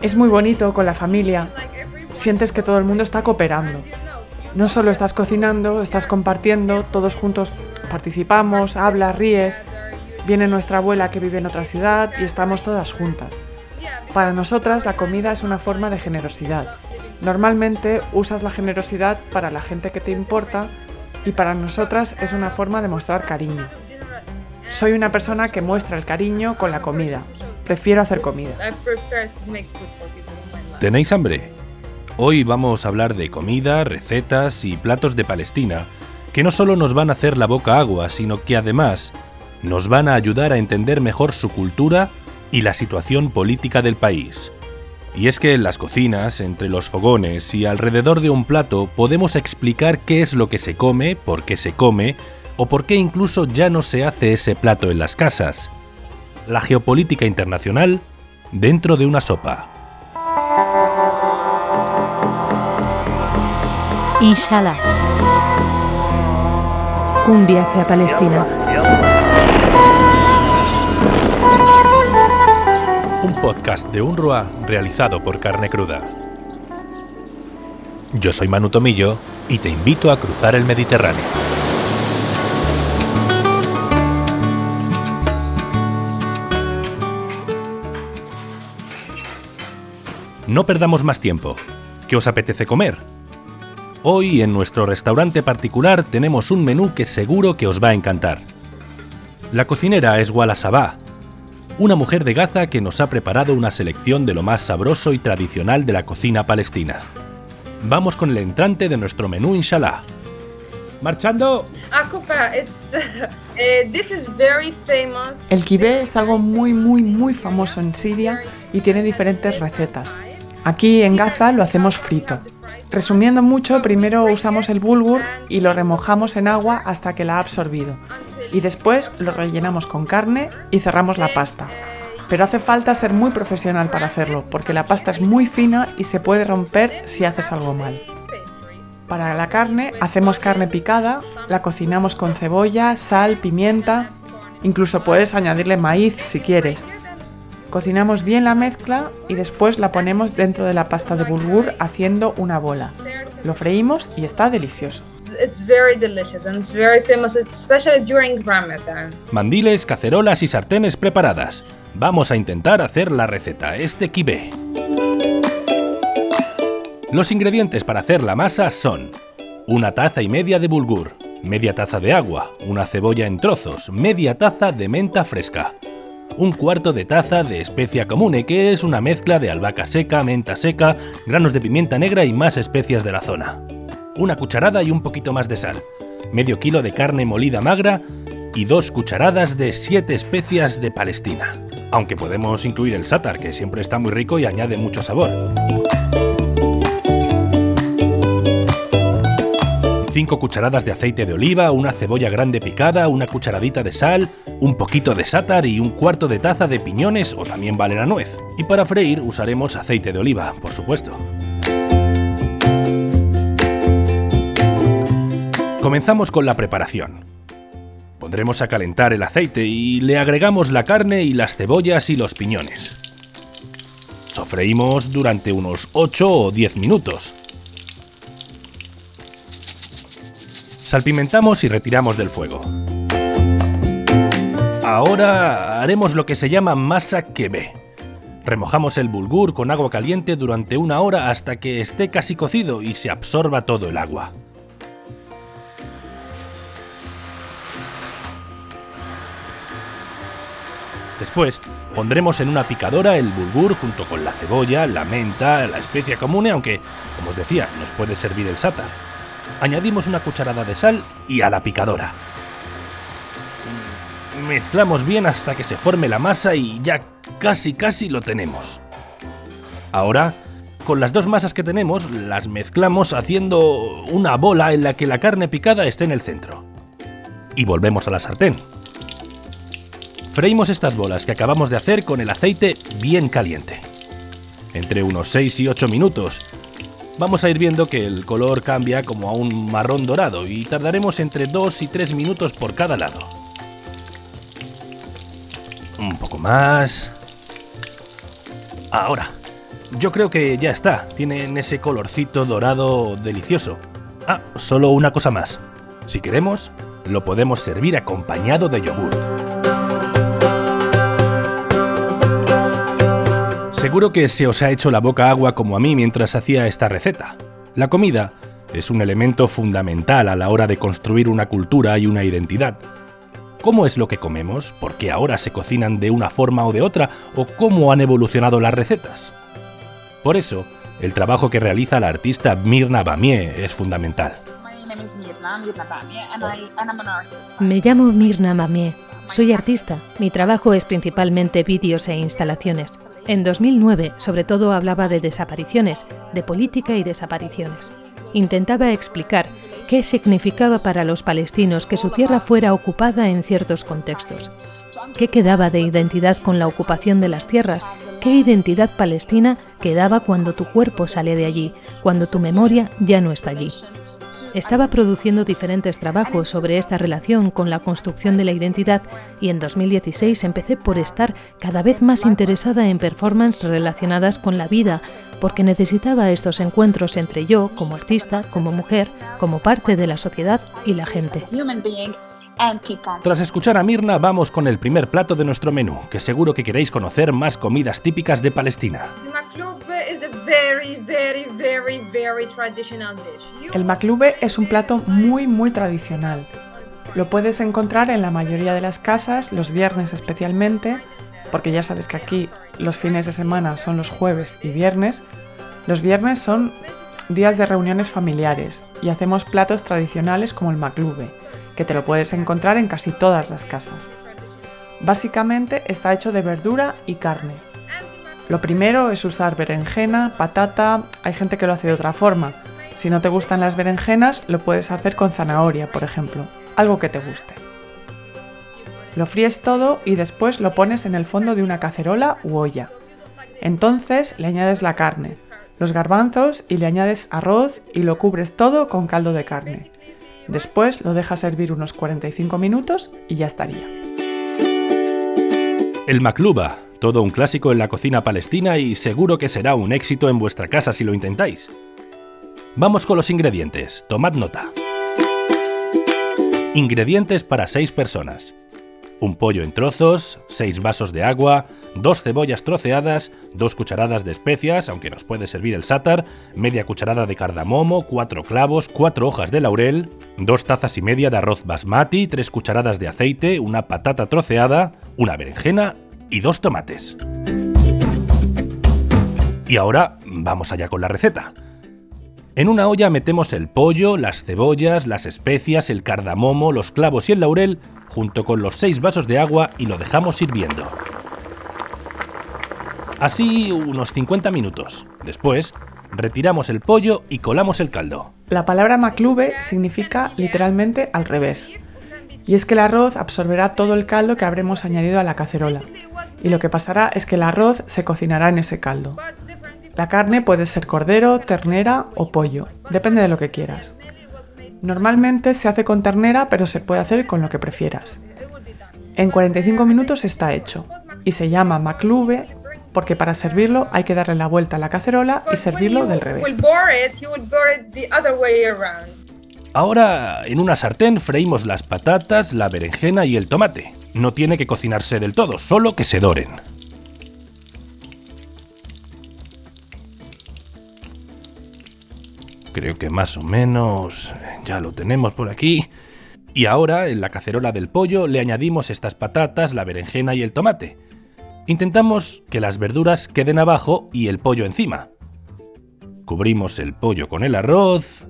Es muy bonito con la familia. Sientes que todo el mundo está cooperando. No solo estás cocinando, estás compartiendo, todos juntos participamos, hablas, ríes. Viene nuestra abuela que vive en otra ciudad y estamos todas juntas. Para nosotras la comida es una forma de generosidad. Normalmente usas la generosidad para la gente que te importa y para nosotras es una forma de mostrar cariño. Soy una persona que muestra el cariño con la comida. Prefiero hacer comida. ¿Tenéis hambre? Hoy vamos a hablar de comida, recetas y platos de Palestina, que no solo nos van a hacer la boca agua, sino que además nos van a ayudar a entender mejor su cultura y la situación política del país. Y es que en las cocinas, entre los fogones y alrededor de un plato podemos explicar qué es lo que se come, por qué se come, o por qué incluso ya no se hace ese plato en las casas. La geopolítica internacional dentro de una sopa. Inshallah. Un viaje a Palestina. Un podcast de UNRWA realizado por Carne Cruda. Yo soy Manu Tomillo y te invito a cruzar el Mediterráneo. No perdamos más tiempo. ¿Qué os apetece comer? Hoy en nuestro restaurante particular tenemos un menú que seguro que os va a encantar. La cocinera es Wala Sabah, una mujer de Gaza que nos ha preparado una selección de lo más sabroso y tradicional de la cocina palestina. Vamos con el entrante de nuestro menú Inshallah. ¡Marchando! Eh, el kibé es algo muy muy muy famoso en Siria y tiene diferentes recetas. Aquí en Gaza lo hacemos frito. Resumiendo mucho, primero usamos el bulgur y lo remojamos en agua hasta que la ha absorbido. Y después lo rellenamos con carne y cerramos la pasta. Pero hace falta ser muy profesional para hacerlo, porque la pasta es muy fina y se puede romper si haces algo mal. Para la carne hacemos carne picada, la cocinamos con cebolla, sal, pimienta, incluso puedes añadirle maíz si quieres. Cocinamos bien la mezcla y después la ponemos dentro de la pasta de bulgur haciendo una bola. Lo freímos y está delicioso. Mandiles, cacerolas y sartenes preparadas. Vamos a intentar hacer la receta, este kibé. Los ingredientes para hacer la masa son una taza y media de bulgur, media taza de agua, una cebolla en trozos, media taza de menta fresca, un cuarto de taza de especia comune, que es una mezcla de albahaca seca, menta seca, granos de pimienta negra y más especias de la zona. Una cucharada y un poquito más de sal, medio kilo de carne molida magra y dos cucharadas de siete especias de Palestina. Aunque podemos incluir el sátar, que siempre está muy rico y añade mucho sabor. 5 cucharadas de aceite de oliva, una cebolla grande picada, una cucharadita de sal, un poquito de sátar y un cuarto de taza de piñones o también vale la nuez. Y para freír usaremos aceite de oliva, por supuesto. Comenzamos con la preparación. Pondremos a calentar el aceite y le agregamos la carne y las cebollas y los piñones. Sofreímos durante unos 8 o 10 minutos. Salpimentamos y retiramos del fuego. Ahora haremos lo que se llama masa quebe. Remojamos el bulgur con agua caliente durante una hora hasta que esté casi cocido y se absorba todo el agua. Después pondremos en una picadora el bulgur junto con la cebolla, la menta, la especia común, aunque, como os decía, nos puede servir el sátar añadimos una cucharada de sal y a la picadora. Mezclamos bien hasta que se forme la masa y ya casi casi lo tenemos. Ahora, con las dos masas que tenemos, las mezclamos haciendo una bola en la que la carne picada esté en el centro. Y volvemos a la sartén. Freímos estas bolas que acabamos de hacer con el aceite bien caliente. Entre unos 6 y 8 minutos, vamos a ir viendo que el color cambia como a un marrón dorado y tardaremos entre 2 y 3 minutos por cada lado. Un poco más. Ahora. Yo creo que ya está. Tienen ese colorcito dorado delicioso. Ah, solo una cosa más. Si queremos, lo podemos servir acompañado de yogur. Seguro que se os ha hecho la boca agua como a mí mientras hacía esta receta. La comida es un elemento fundamental a la hora de construir una cultura y una identidad. ¿Cómo es lo que comemos? ¿Por qué ahora se cocinan de una forma o de otra? ¿O cómo han evolucionado las recetas? Por eso, el trabajo que realiza la artista Mirna Bamier es fundamental. Me llamo Mirna Bamier. Soy artista. Mi trabajo es principalmente vídeos e instalaciones. En 2009, sobre todo, hablaba de desapariciones, de política y desapariciones. Intentaba explicar qué significaba para los palestinos que su tierra fuera ocupada en ciertos contextos. ¿Qué quedaba de identidad con la ocupación de las tierras? ¿Qué identidad palestina quedaba cuando tu cuerpo sale de allí, cuando tu memoria ya no está allí? Estaba produciendo diferentes trabajos sobre esta relación con la construcción de la identidad y en 2016 empecé por estar cada vez más interesada en performances relacionadas con la vida, porque necesitaba estos encuentros entre yo, como artista, como mujer, como parte de la sociedad y la gente. Tras escuchar a Mirna, vamos con el primer plato de nuestro menú, que seguro que queréis conocer más comidas típicas de Palestina. El maklube es un plato muy muy tradicional. Lo puedes encontrar en la mayoría de las casas, los viernes especialmente, porque ya sabes que aquí los fines de semana son los jueves y viernes. Los viernes son días de reuniones familiares y hacemos platos tradicionales como el maklube que te lo puedes encontrar en casi todas las casas. Básicamente está hecho de verdura y carne. Lo primero es usar berenjena, patata, hay gente que lo hace de otra forma. Si no te gustan las berenjenas, lo puedes hacer con zanahoria, por ejemplo, algo que te guste. Lo fríes todo y después lo pones en el fondo de una cacerola u olla. Entonces le añades la carne, los garbanzos y le añades arroz y lo cubres todo con caldo de carne. Después lo dejas servir unos 45 minutos y ya estaría. El makluba, todo un clásico en la cocina palestina y seguro que será un éxito en vuestra casa si lo intentáis. Vamos con los ingredientes, tomad nota. Ingredientes para 6 personas un pollo en trozos, 6 vasos de agua, dos cebollas troceadas, dos cucharadas de especias, aunque nos puede servir el sátar, media cucharada de cardamomo, cuatro clavos, cuatro hojas de laurel, dos tazas y media de arroz basmati, tres cucharadas de aceite, una patata troceada, una berenjena y dos tomates. Y ahora vamos allá con la receta. En una olla metemos el pollo, las cebollas, las especias, el cardamomo, los clavos y el laurel junto con los 6 vasos de agua y lo dejamos hirviendo. Así unos 50 minutos. Después, retiramos el pollo y colamos el caldo. La palabra maclube significa literalmente al revés. Y es que el arroz absorberá todo el caldo que habremos añadido a la cacerola. Y lo que pasará es que el arroz se cocinará en ese caldo. La carne puede ser cordero, ternera o pollo, depende de lo que quieras. Normalmente se hace con ternera, pero se puede hacer con lo que prefieras. En 45 minutos está hecho y se llama maclube porque para servirlo hay que darle la vuelta a la cacerola y servirlo del revés. Ahora en una sartén freímos las patatas, la berenjena y el tomate. No tiene que cocinarse del todo, solo que se doren. Creo que más o menos ya lo tenemos por aquí. Y ahora, en la cacerola del pollo, le añadimos estas patatas, la berenjena y el tomate. Intentamos que las verduras queden abajo y el pollo encima. Cubrimos el pollo con el arroz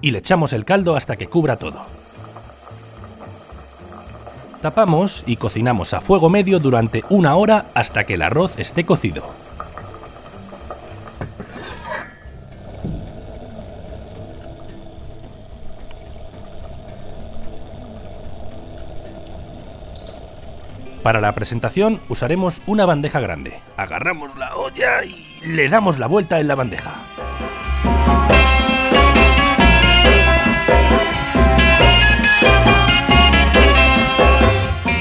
y le echamos el caldo hasta que cubra todo. Tapamos y cocinamos a fuego medio durante una hora hasta que el arroz esté cocido. Para la presentación usaremos una bandeja grande. Agarramos la olla y le damos la vuelta en la bandeja.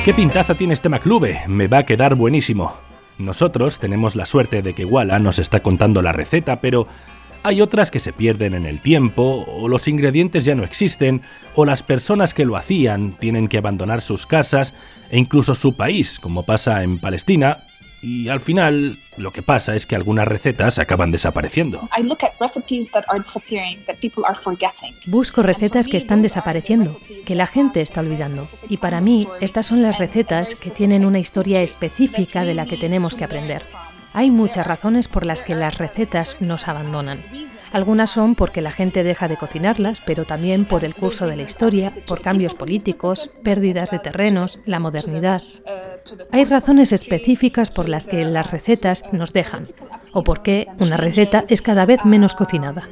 ¿Qué pintaza tiene este maclube? Me va a quedar buenísimo. Nosotros tenemos la suerte de que Walla nos está contando la receta, pero hay otras que se pierden en el tiempo, o los ingredientes ya no existen, o las personas que lo hacían tienen que abandonar sus casas e incluso su país, como pasa en Palestina, y al final lo que pasa es que algunas recetas acaban desapareciendo. Busco recetas que están desapareciendo, que la gente está olvidando. Y para mí, estas son las recetas que tienen una historia específica de la que tenemos que aprender. Hay muchas razones por las que las recetas nos abandonan. Algunas son porque la gente deja de cocinarlas, pero también por el curso de la historia, por cambios políticos, pérdidas de terrenos, la modernidad. Hay razones específicas por las que las recetas nos dejan, o por qué una receta es cada vez menos cocinada.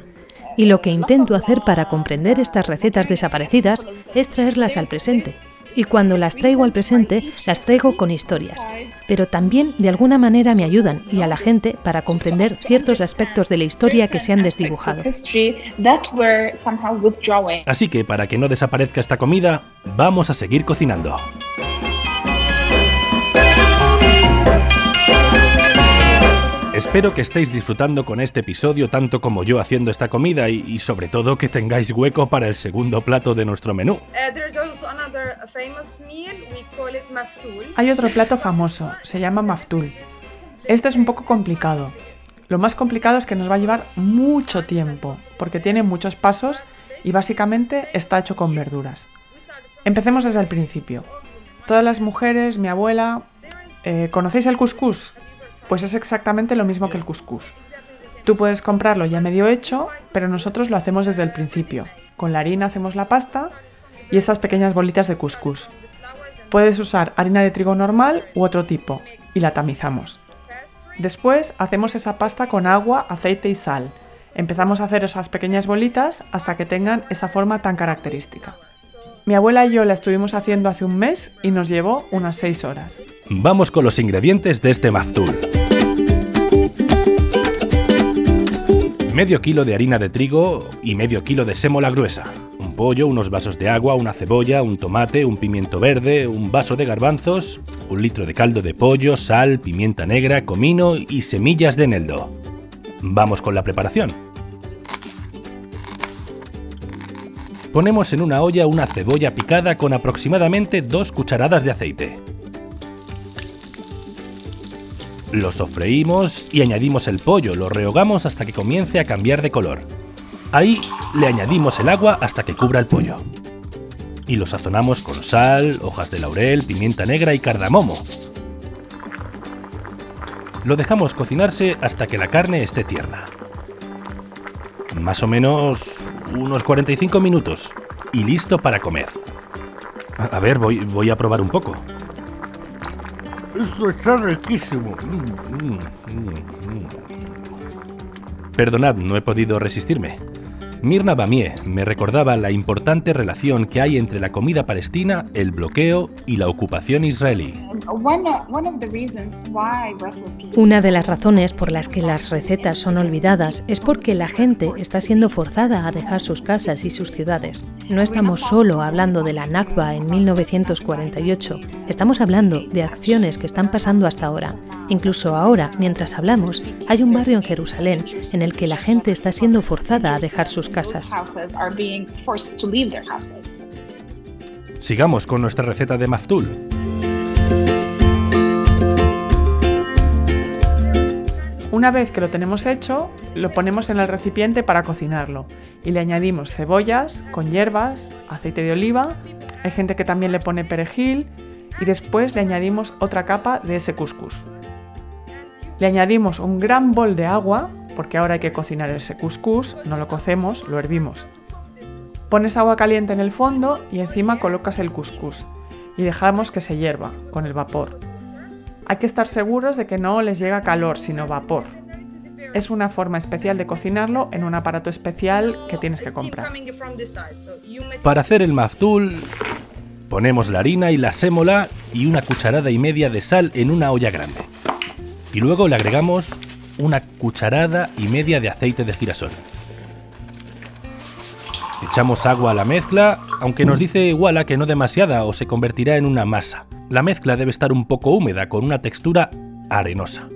Y lo que intento hacer para comprender estas recetas desaparecidas es traerlas al presente, y cuando las traigo al presente, las traigo con historias, pero también de alguna manera me ayudan y a la gente para comprender ciertos aspectos de la historia que se han desdibujado. Así que para que no desaparezca esta comida, vamos a seguir cocinando. Espero que estéis disfrutando con este episodio tanto como yo haciendo esta comida y, sobre todo que tengáis hueco para el segundo plato de nuestro menú. Hay otro plato famoso, se llama maftul. Este es un poco complicado. Lo más complicado es que nos va a llevar mucho tiempo, porque tiene muchos pasos y básicamente está hecho con verduras. Empecemos desde el principio. Todas las mujeres, mi abuela, eh, ¿conocéis el couscous? Pues es exactamente lo mismo que el couscous. Tú puedes comprarlo ya medio hecho, pero nosotros lo hacemos desde el principio. Con la harina hacemos la pasta y esas pequeñas bolitas de couscous. Puedes usar harina de trigo normal u otro tipo y la tamizamos. Después hacemos esa pasta con agua, aceite y sal. Empezamos a hacer esas pequeñas bolitas hasta que tengan esa forma tan característica. Mi abuela y yo la estuvimos haciendo hace un mes y nos llevó unas 6 horas. Vamos con los ingredientes de este maftul. Medio kilo de harina de trigo y medio kilo de sémola gruesa. Un pollo, unos vasos de agua, una cebolla, un tomate, un pimiento verde, un vaso de garbanzos, un litro de caldo de pollo, sal, pimienta negra, comino y semillas de eneldo. Vamos con la preparación. Ponemos en una olla una cebolla picada con aproximadamente dos cucharadas de aceite. Lo sofreímos y añadimos el pollo, lo rehogamos hasta que comience a cambiar de color. Ahí le añadimos el agua hasta que cubra el pollo. Y lo sazonamos con sal, hojas de laurel, pimienta negra y cardamomo. Lo dejamos cocinarse hasta que la carne esté tierna. Más o menos unos 45 minutos y listo para comer. A, ver, voy, voy a probar un poco. Esto está riquísimo. Mm, mm, mm, Perdonad, no he podido resistirme. Mirna Bamier me recordaba la importante relación que hay entre la comida palestina, el bloqueo y la ocupación israelí. Una de las razones por las que las recetas son olvidadas es porque la gente está siendo forzada a dejar sus casas y sus ciudades. No estamos solo hablando de la Nakba en 1948, estamos hablando de acciones que están pasando hasta ahora. Incluso ahora, mientras hablamos, hay un barrio en Jerusalén en el que la gente está siendo forzada a dejar sus casas. Sigamos con nuestra receta de maftul. Una vez que lo tenemos hecho, lo ponemos en el recipiente para cocinarlo y le añadimos cebollas con hierbas, aceite de oliva, hay gente que también le pone perejil y después le añadimos otra capa de ese couscous. Le añadimos un gran bol de agua porque ahora hay que cocinar ese couscous, no lo cocemos, lo hervimos. Pones agua caliente en el fondo y encima colocas el couscous y dejamos que se hierva con el vapor. Hay que estar seguros de que no les llega calor, sino vapor. Es una forma especial de cocinarlo en un aparato especial que tienes que comprar. Para hacer el maftul, ponemos la harina y la sémola y una cucharada y media de sal en una olla grande. Y luego le agregamos una cucharada y media de aceite de girasol. Echamos agua a la mezcla, aunque nos dice igual a que no demasiada o se convertirá en una masa. La mezcla debe estar un poco húmeda, con una textura arenosa.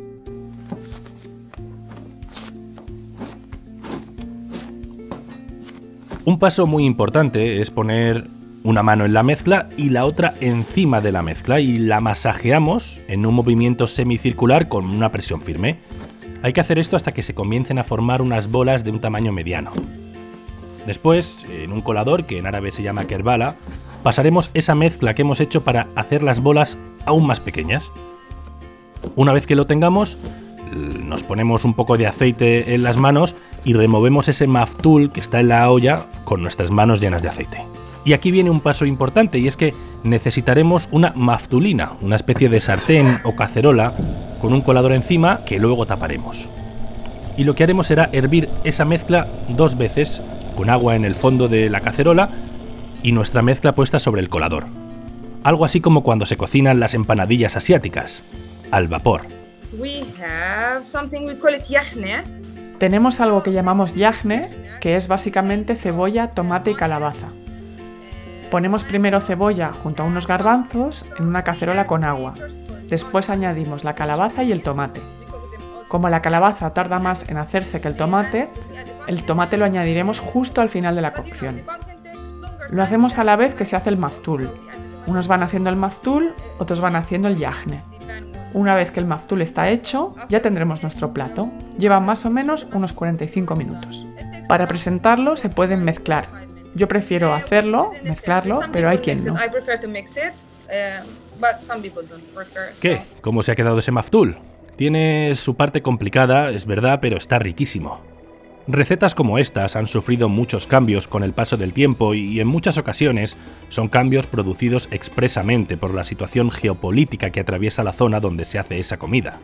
Un paso muy importante es poner una mano en la mezcla y la otra encima de la mezcla y la masajeamos en un movimiento semicircular con una presión firme. Hay que hacer esto hasta que se comiencen a formar unas bolas de un tamaño mediano. Después, en un colador que en árabe se llama kerbala, pasaremos esa mezcla que hemos hecho para hacer las bolas aún más pequeñas. Una vez que lo tengamos, nos ponemos un poco de aceite en las manos y removemos ese maftul que está en la olla con nuestras manos llenas de aceite. Y aquí viene un paso importante y es que necesitaremos una maftulina, una especie de sartén o cacerola con un colador encima que luego taparemos. Y lo que haremos será hervir esa mezcla dos veces con agua en el fondo de la cacerola y nuestra mezcla puesta sobre el colador. Algo así como cuando se cocinan las empanadillas asiáticas, al vapor. Tenemos algo que llamamos yajne, que es básicamente cebolla, tomate y calabaza. Ponemos primero cebolla junto a unos garbanzos en una cacerola con agua. Después añadimos la calabaza y el tomate. Como la calabaza tarda más en hacerse que el tomate, el tomate lo añadiremos justo al final de la cocción. Lo hacemos a la vez que se hace el maftul. Unos van haciendo el maftul, otros van haciendo el yajne. Una vez que el maftul está hecho, ya tendremos nuestro plato. Lleva más o menos unos 45 minutos. Para presentarlo se pueden mezclar yo prefiero hacerlo, mezclarlo, pero hay quien no. ¿Qué? ¿Cómo se ha quedado ese maftul? Tiene su parte complicada, es verdad, pero está riquísimo. Recetas como estas han sufrido muchos cambios con el paso del tiempo y en muchas ocasiones son cambios producidos expresamente por la situación geopolítica que atraviesa la zona donde se hace esa comida.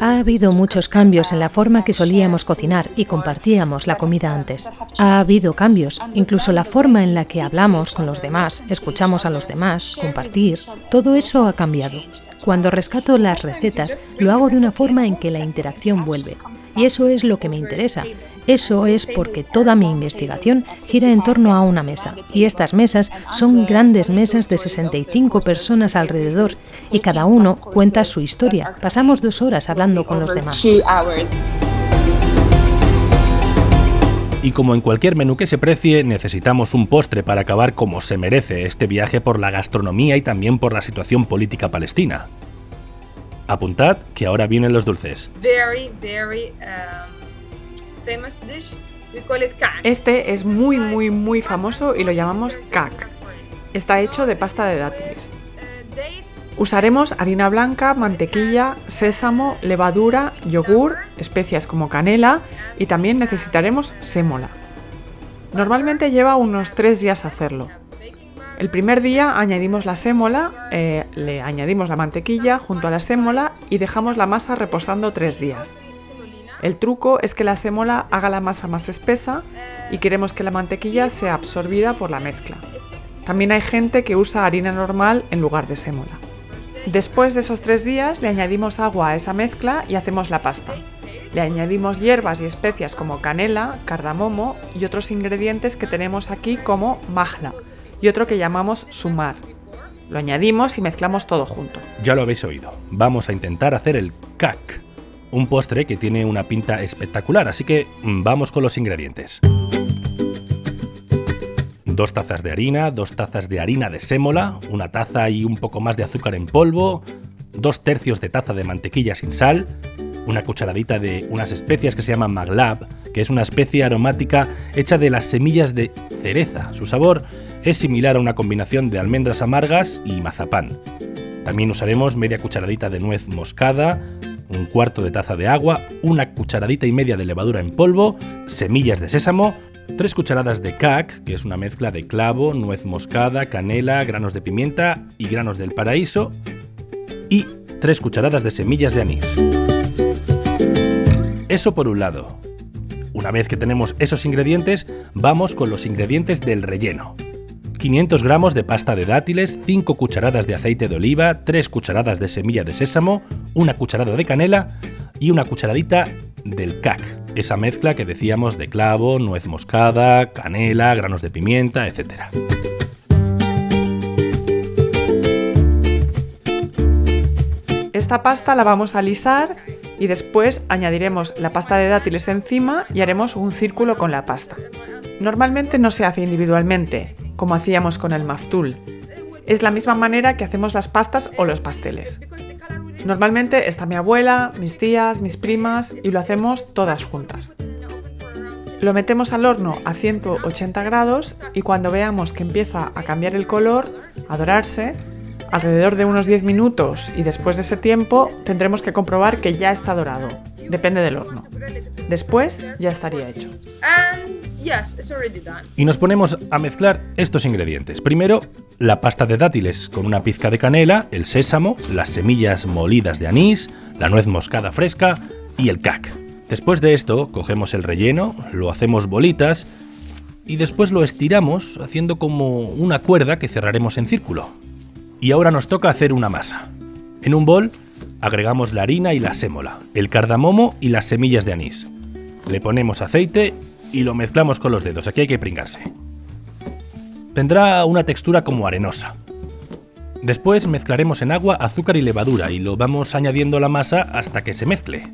Ha habido muchos cambios en la forma que solíamos cocinar y compartíamos la comida antes. Ha habido cambios, incluso la forma en la que hablamos con los demás, escuchamos a los demás, compartir, todo eso ha cambiado. Cuando rescato las recetas, lo hago de una forma en que la interacción vuelve. Y eso es lo que me interesa. Eso es porque toda mi investigación gira en torno a una mesa. Y estas mesas son grandes mesas de 65 personas alrededor y cada uno cuenta su historia. Pasamos dos horas hablando con los demás. Y como en cualquier menú que se precie, necesitamos un postre para acabar como se merece este viaje por la gastronomía y también por la situación política palestina. Apuntad que ahora vienen los dulces. Um, este es muy muy muy famoso y lo llamamos kak. Está hecho de pasta de dátiles. Usaremos harina blanca, mantequilla, sésamo, levadura, yogur, especias como canela y también necesitaremos sémola. Normalmente lleva unos 3 días hacerlo. El primer día añadimos la sémola, eh, le añadimos la mantequilla junto a la sémola y dejamos la masa reposando tres días. El truco es que la sémola haga la masa más espesa y queremos que la mantequilla sea absorbida por la mezcla. También hay gente que usa harina normal en lugar de sémola. Después de esos tres días le añadimos agua a esa mezcla y hacemos la pasta. Le añadimos hierbas y especias como canela, cardamomo y otros ingredientes que tenemos aquí como magla, y otro que llamamos sumar. Lo añadimos y mezclamos todo junto. Ya lo habéis oído. Vamos a intentar hacer el kak, un postre que tiene una pinta espectacular, así que mm, vamos con los ingredientes. Dos tazas de harina, dos tazas de harina de sémola, una taza y un poco más de azúcar en polvo, dos tercios de taza de mantequilla sin sal, una cucharadita de unas especias que se llaman maglab, que es una especie aromática hecha de las semillas de cereza. Su sabor es similar a una combinación de almendras amargas y mazapán. También usaremos media cucharadita de nuez moscada, un cuarto de taza de agua, una cucharadita y media de levadura en polvo, semillas de sésamo, tres cucharadas de cac, que es una mezcla de clavo, nuez moscada, canela, granos de pimienta y granos del paraíso, y tres cucharadas de semillas de anís. Eso por un lado. Una vez que tenemos esos ingredientes, vamos con los ingredientes del relleno. 500 gramos de pasta de dátiles, 5 cucharadas de aceite de oliva, 3 cucharadas de semilla de sésamo, una cucharada de canela y una cucharadita del cac, esa mezcla que decíamos de clavo, nuez moscada, canela, granos de pimienta, etc. Esta pasta la vamos a alisar y después añadiremos la pasta de dátiles encima y haremos un círculo con la pasta. Normalmente no se hace individualmente, como hacíamos con el maftul. Es la misma manera que hacemos las pastas o los pasteles. Normalmente está mi abuela, mis tías, mis primas y lo hacemos todas juntas. Lo metemos al horno a 180 grados y cuando veamos que empieza a cambiar el color, a dorarse, alrededor de unos 10 minutos y después de ese tiempo tendremos que comprobar que ya está dorado. Depende del horno. Después ya estaría hecho. Y nos ponemos a mezclar estos ingredientes. Primero, la pasta de dátiles con una pizca de canela, el sésamo, las semillas molidas de anís, la nuez moscada fresca y el cac. Después de esto, cogemos el relleno, lo hacemos bolitas y después lo estiramos haciendo como una cuerda que cerraremos en círculo. Y ahora nos toca hacer una masa. En un bol agregamos la harina y la sémola, el cardamomo y las semillas de anís. Le ponemos aceite y lo mezclamos con los dedos. Aquí hay que pringarse. Tendrá una textura como arenosa. Después mezclaremos en agua azúcar y levadura y lo vamos añadiendo a la masa hasta que se mezcle.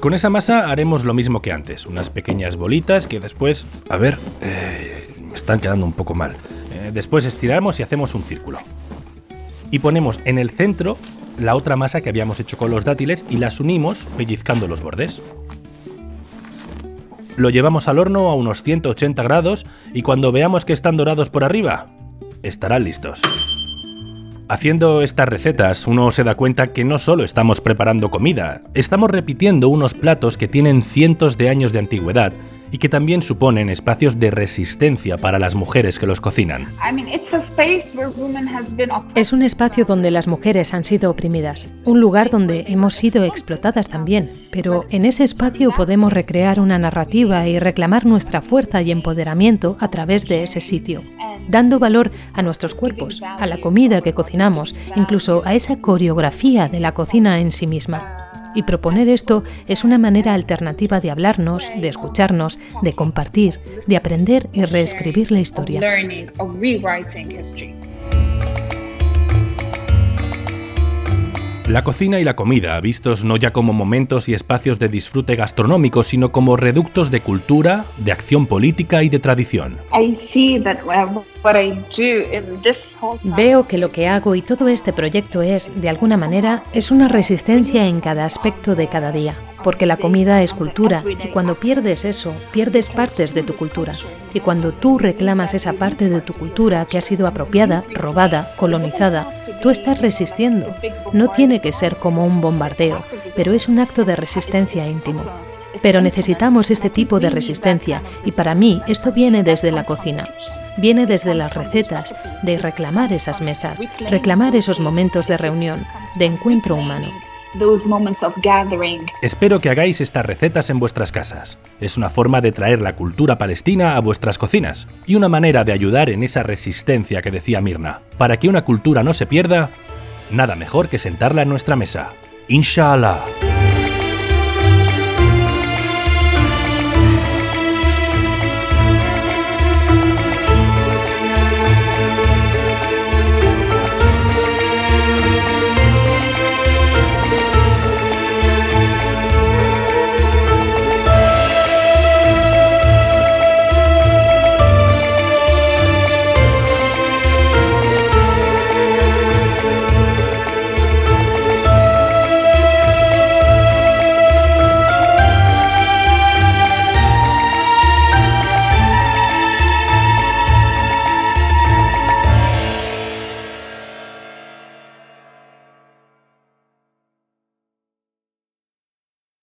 Con esa masa haremos lo mismo que antes, unas pequeñas bolitas que después... A ver, eh, están quedando un poco mal. Eh, después estiramos y hacemos un círculo. Y ponemos en el centro la otra masa que habíamos hecho con los dátiles y las unimos pellizcando los bordes. Lo llevamos al horno a unos 180 grados y cuando veamos que están dorados por arriba, estarán listos. Haciendo estas recetas uno se da cuenta que no solo estamos preparando comida, estamos repitiendo unos platos que tienen cientos de años de antigüedad y que también suponen espacios de resistencia para las mujeres que los cocinan. Es un espacio donde las mujeres han sido oprimidas, un lugar donde hemos sido explotadas también, pero en ese espacio podemos recrear una narrativa y reclamar nuestra fuerza y empoderamiento a través de ese sitio, dando valor a nuestros cuerpos, a la comida que cocinamos, incluso a esa coreografía de la cocina en sí misma. Y proponer esto es una manera alternativa de hablarnos, de escucharnos, de compartir, de aprender y reescribir la historia. La cocina y la comida, vistos no ya como momentos y espacios de disfrute gastronómico, sino como reductos de cultura, de acción política y de tradición. Veo que lo que hago y todo este proyecto es, de alguna manera, es una resistencia en cada aspecto de cada día porque la comida es cultura y cuando pierdes eso, pierdes partes de tu cultura. Y cuando tú reclamas esa parte de tu cultura que ha sido apropiada, robada, colonizada, tú estás resistiendo. No tiene que ser como un bombardeo, pero es un acto de resistencia íntimo. Pero necesitamos este tipo de resistencia y para mí esto viene desde la cocina. Viene desde las recetas, de reclamar esas mesas, reclamar esos momentos de reunión, de encuentro humano. Espero que hagáis estas recetas en vuestras casas. Es una forma de traer la cultura palestina a vuestras cocinas y una manera de ayudar en esa resistencia que decía Mirna. Para que una cultura no se pierda, nada mejor que sentarla en nuestra mesa. Inshallah.